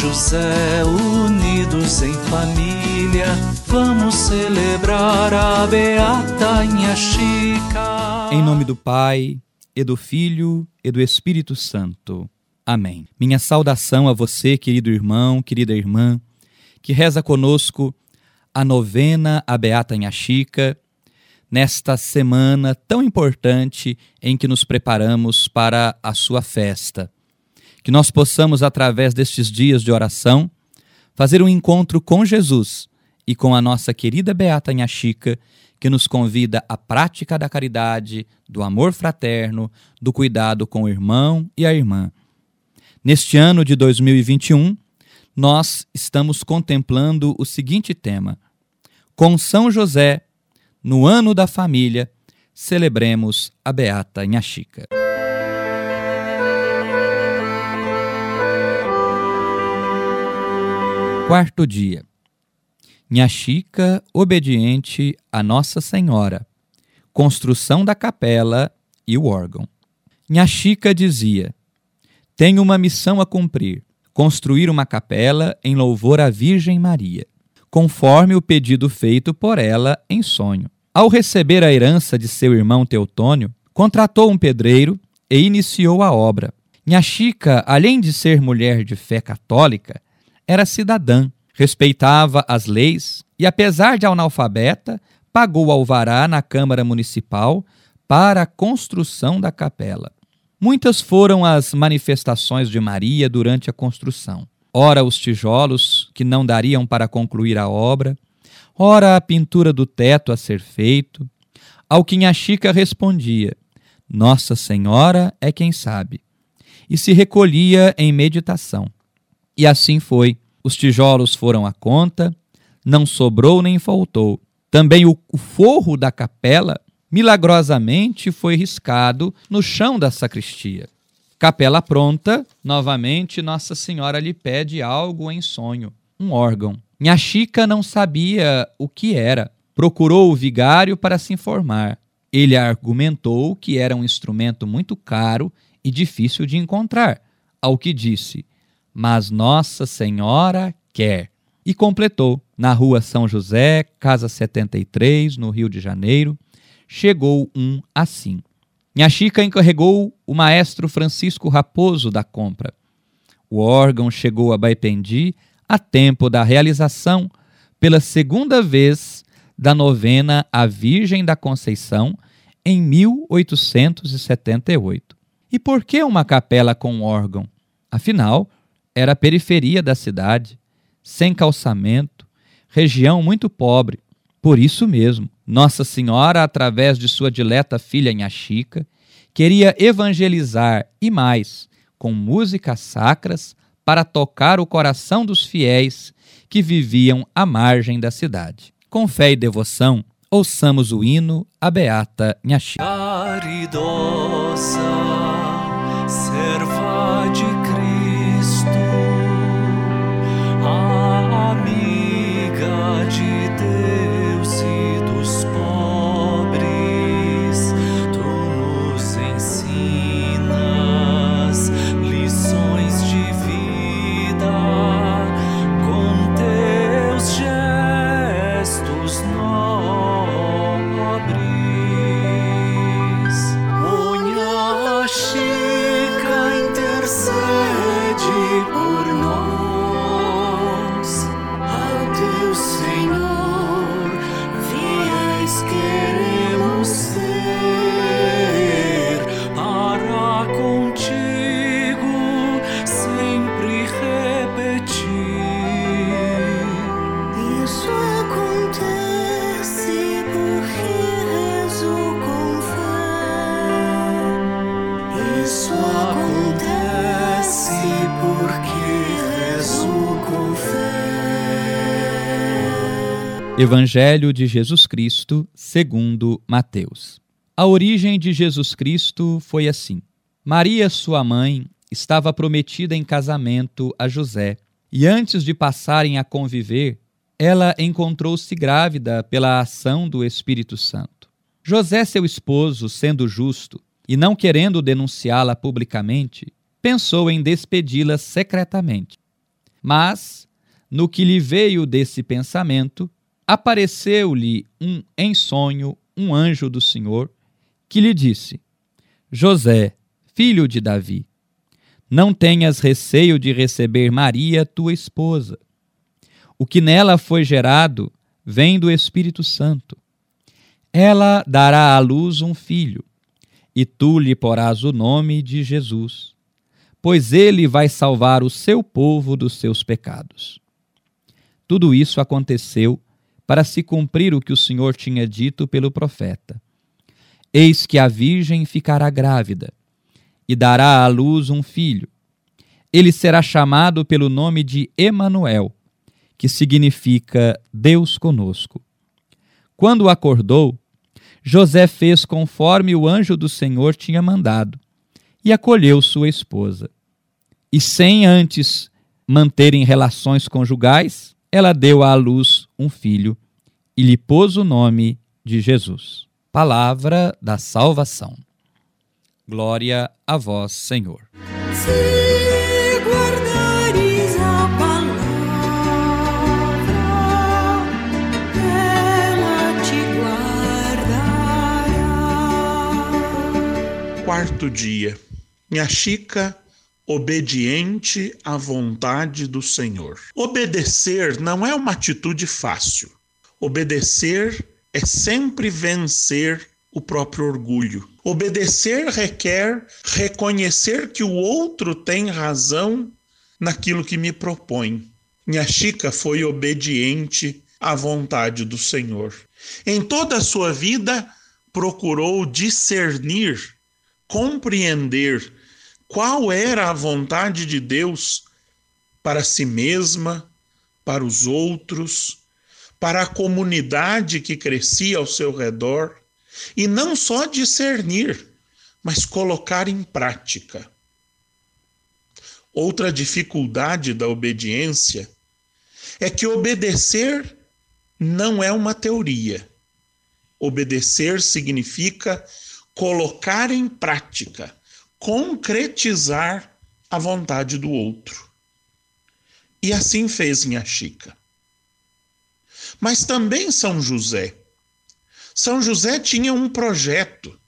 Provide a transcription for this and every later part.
José, unidos em família, vamos celebrar a beata Inha Chica. Em nome do Pai, e do Filho, e do Espírito Santo. Amém. Minha saudação a você, querido irmão, querida irmã, que reza conosco a novena a Beata Inha Chica, nesta semana tão importante em que nos preparamos para a sua festa. Que nós possamos, através destes dias de oração, fazer um encontro com Jesus e com a nossa querida Beata Inha Chica, que nos convida à prática da caridade, do amor fraterno, do cuidado com o irmão e a irmã. Neste ano de 2021, nós estamos contemplando o seguinte tema: Com São José, no ano da família, celebremos a Beata Inha Quarto dia. Inha Chica, obediente a Nossa Senhora. Construção da capela e o órgão. Inha Chica dizia: Tenho uma missão a cumprir: construir uma capela em louvor à Virgem Maria, conforme o pedido feito por ela em sonho. Ao receber a herança de seu irmão Teutônio, contratou um pedreiro e iniciou a obra. Inha Chica, além de ser mulher de fé católica, era cidadã, respeitava as leis e, apesar de analfabeta, pagou alvará na Câmara Municipal para a construção da capela. Muitas foram as manifestações de Maria durante a construção. Ora, os tijolos que não dariam para concluir a obra, ora, a pintura do teto a ser feito. Ao que Chica respondia: Nossa Senhora é quem sabe. E se recolhia em meditação. E assim foi. Os tijolos foram à conta, não sobrou nem faltou. Também o, forro da capela milagrosamente foi riscado no chão da sacristia. Capela pronta, novamente Nossa Senhora lhe pede algo em sonho, um órgão. Minha Chica não sabia o que era. Procurou o vigário para se informar. Ele argumentou que era um instrumento muito caro e difícil de encontrar, ao que disse: Mas Nossa Senhora quer. E completou: na rua São José, casa 73, no Rio de Janeiro, chegou um assim. Minha Chica encarregou o maestro Francisco Raposo da compra. O órgão chegou a Baipendi a tempo da realização, pela segunda vez, da novena à Virgem da Conceição, em 1878. E por que uma capela com órgão? Afinal, era a periferia da cidade, sem calçamento, região muito pobre. Por isso mesmo, Nossa Senhora, através de sua dileta filha Inha Chica, queria evangelizar e mais, com músicas sacras, para tocar o coração dos fiéis que viviam à margem da cidade. Com fé e devoção, ouçamos o hino A Beata Nhaxi. Caridosa, Evangelho de Jesus Cristo, segundo Mateus. A origem de Jesus Cristo foi assim: Maria, sua mãe, estava prometida em casamento a José, e antes de passarem a conviver, ela encontrou-se grávida pela ação do Espírito Santo. José, seu esposo, sendo justo e não querendo denunciá-la publicamente, pensou em despedi-la secretamente. Mas, no que lhe veio desse pensamento, apareceu-lhe um, em sonho um anjo do Senhor que lhe disse: José, filho de Davi, não tenhas receio de receber Maria, tua esposa. O que nela foi gerado vem do Espírito Santo. Ela dará à luz um filho, e tu lhe porás o nome de Jesus, pois ele vai salvar o seu povo dos seus pecados. Tudo isso aconteceu para se cumprir o que o Senhor tinha dito pelo profeta. Eis que a virgem ficará grávida e dará à luz um filho. Ele será chamado pelo nome de Emanuel, que significa Deus conosco. Quando acordou, José fez conforme o anjo do Senhor tinha mandado e acolheu sua esposa. E sem antes manterem relações conjugais, ela deu à luz um filho e lhe pôs o nome de Jesus. Palavra da salvação. Glória a vós, Senhor. Se guardares a palavra, ela te guardará. Quarto dia. Minha Chica, obediente à vontade do Senhor. Obedecer não é uma atitude fácil. Obedecer é sempre vencer o próprio orgulho. Obedecer requer reconhecer que o outro tem razão naquilo que me propõe. Minha Chica foi obediente à vontade do Senhor. Em toda a sua vida, procurou discernir, compreender qual era a vontade de Deus para si mesma, para os outros, para a comunidade que crescia ao seu redor, e não só discernir, mas colocar em prática. Outra dificuldade da obediência é que obedecer não é uma teoria. Obedecer significa colocar em prática, concretizar a vontade do outro. E assim fez Minha Chica. Mas também São José. São José tinha um projeto,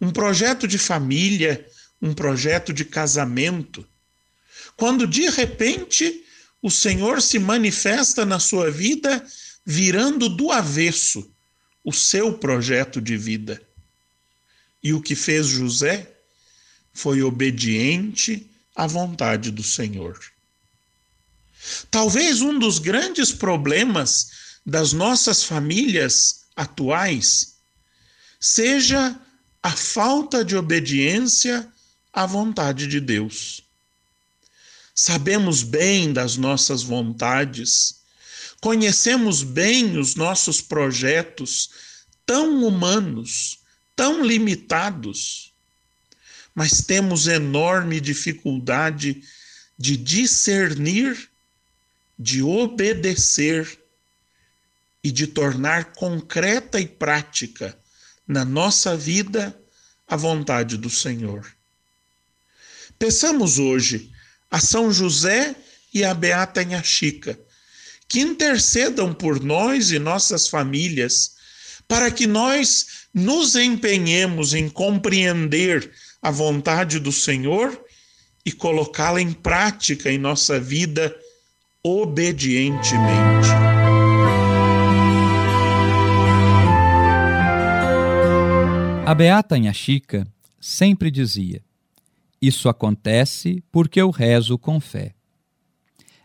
um projeto de família, um projeto de casamento. Quando de repente o Senhor se manifesta na sua vida, virando do avesso o seu projeto de vida. E o que fez José foi obediente à vontade do Senhor. Talvez um dos grandes problemas das nossas famílias atuais seja a falta de obediência à vontade de Deus. Sabemos bem das nossas vontades, conhecemos bem os nossos projetos tão humanos, tão limitados, mas temos enorme dificuldade de discernir, de obedecer e de tornar concreta e prática na nossa vida a vontade do Senhor. Peçamos hoje a São José e a Beata Inha Chica que intercedam por nós e nossas famílias, para que nós nos empenhemos em compreender a vontade do Senhor e colocá-la em prática em nossa vida obedientemente. A Beata Inha Chica sempre dizia: Isso acontece porque eu rezo com fé.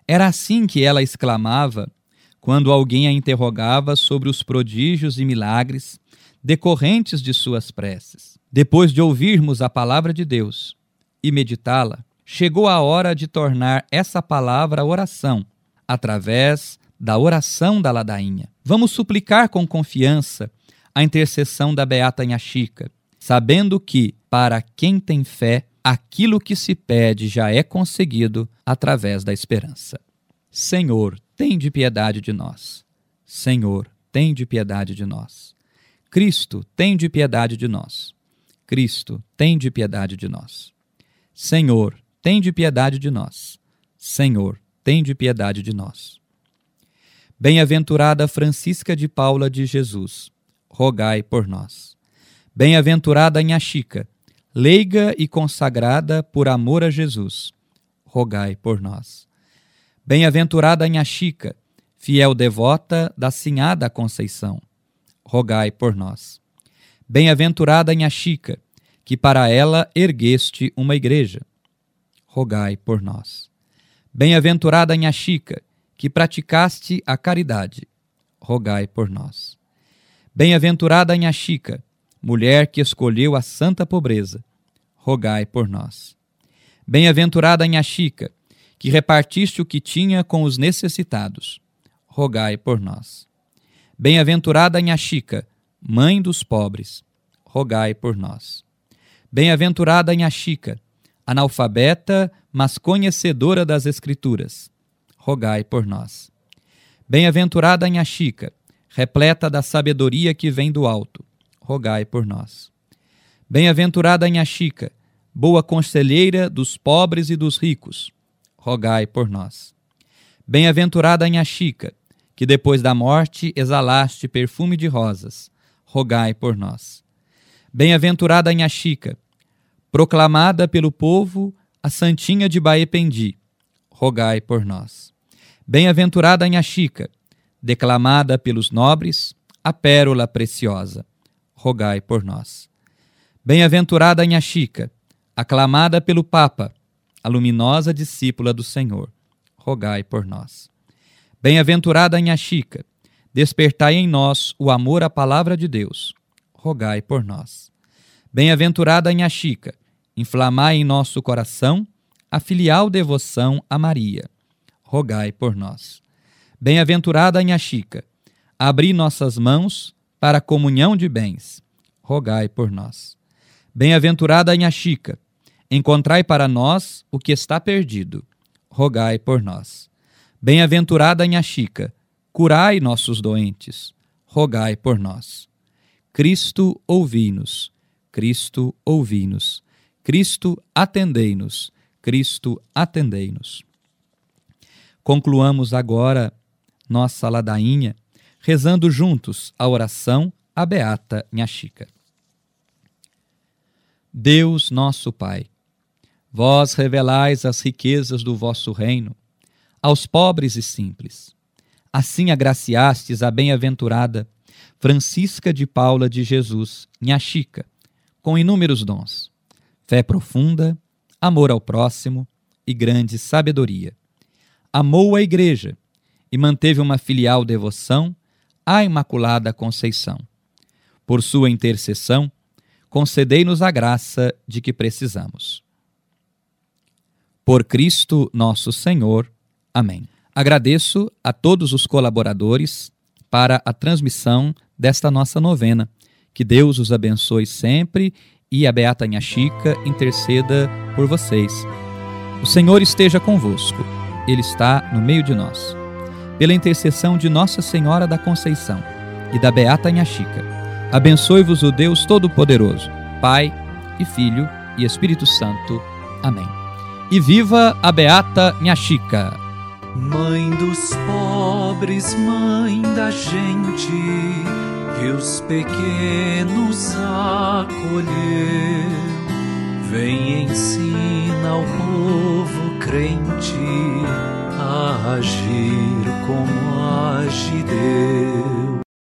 Era assim que ela exclamava quando alguém a interrogava sobre os prodígios e milagres decorrentes de suas preces. Depois de ouvirmos a palavra de Deus e meditá-la, chegou a hora de tornar essa palavra oração, através da oração da ladainha. Vamos suplicar com confiança a intercessão da Beata Inha Chica, sabendo que, para quem tem fé, aquilo que se pede já é conseguido através da esperança. Senhor, tem de piedade de nós. Senhor, tem de piedade de nós. Cristo, tem de piedade de nós. Cristo, tem de piedade de nós. Senhor, tem de piedade de nós. Senhor, tende piedade de nós. Bem-aventurada Francisca de Paula de Jesus, rogai por nós. Bem-aventurada Nha Chica, leiga e consagrada por amor a Jesus, rogai por nós. Bem-aventurada Nha Chica, fiel devota da Sinhada Conceição, rogai por nós. Bem-aventurada Nha Chica, que para ela ergueste uma igreja, rogai por nós. Bem-aventurada Nha Chica, que praticaste a caridade, rogai por nós. Bem-aventurada Nha Chica, mulher que escolheu a santa pobreza, rogai por nós. Bem-aventurada Nha Chica, que repartiste o que tinha com os necessitados, rogai por nós. Bem-aventurada Nha Chica, mãe dos pobres, rogai por nós. Bem-aventurada Nha Chica, analfabeta, mas conhecedora das Escrituras, rogai por nós. Bem-aventurada Nha Chica, repleta da sabedoria que vem do alto, rogai por nós. Bem-aventurada Nha Chica, boa conselheira dos pobres e dos ricos, rogai por nós. Bem-aventurada Nha Chica, que depois da morte exalaste perfume de rosas, rogai por nós. Bem-aventurada Nha Chica, proclamada pelo povo a Santinha de Baependi, rogai por nós. Bem-aventurada Nha Chica, declamada pelos nobres, a pérola preciosa, rogai por nós. Bem-aventurada Nha Chica, aclamada pelo Papa, a luminosa discípula do Senhor, rogai por nós. Bem-aventurada Nha Chica, despertai em nós o amor à palavra de Deus, rogai por nós. Bem-aventurada Nha Chica, inflamai em nosso coração a filial devoção a Maria. Rogai por nós. Bem-aventurada Nha Chica, abri nossas mãos para a comunhão de bens. Rogai por nós. Bem-aventurada Nha Chica, encontrai para nós o que está perdido. Rogai por nós. Bem-aventurada Nha Chica, curai nossos doentes. Rogai por nós. Cristo, ouvi-nos. Cristo, ouvi-nos. Cristo, atendei-nos. Cristo, atendei-nos. Concluamos agora nossa ladainha rezando juntos a oração à Beata Nha Chica. Deus nosso Pai, vós revelais as riquezas do vosso reino aos pobres e simples. Assim agraciastes a bem-aventurada Francisca de Paula de Jesus, Nha Chica, com inúmeros dons fé profunda, amor ao próximo e grande sabedoria. Amou a Igreja e manteve uma filial devoção à Imaculada Conceição. Por sua intercessão, concedei-nos a graça de que precisamos. Por Cristo nosso Senhor. Amém. Agradeço a todos os colaboradores para a transmissão desta nossa novena. Que Deus os abençoe sempre e a Beata Nha Chica interceda por vocês. O Senhor esteja convosco, Ele está no meio de nós. Pela intercessão de Nossa Senhora da Conceição e da Beata Nha Chica, abençoe-vos o Deus Todo-Poderoso, Pai e Filho e Espírito Santo. Amém. E viva a Beata Nha Chica! Mãe dos pobres, mãe da gente e os pequenos acolher. Vem ensina ao povo crente a agir como age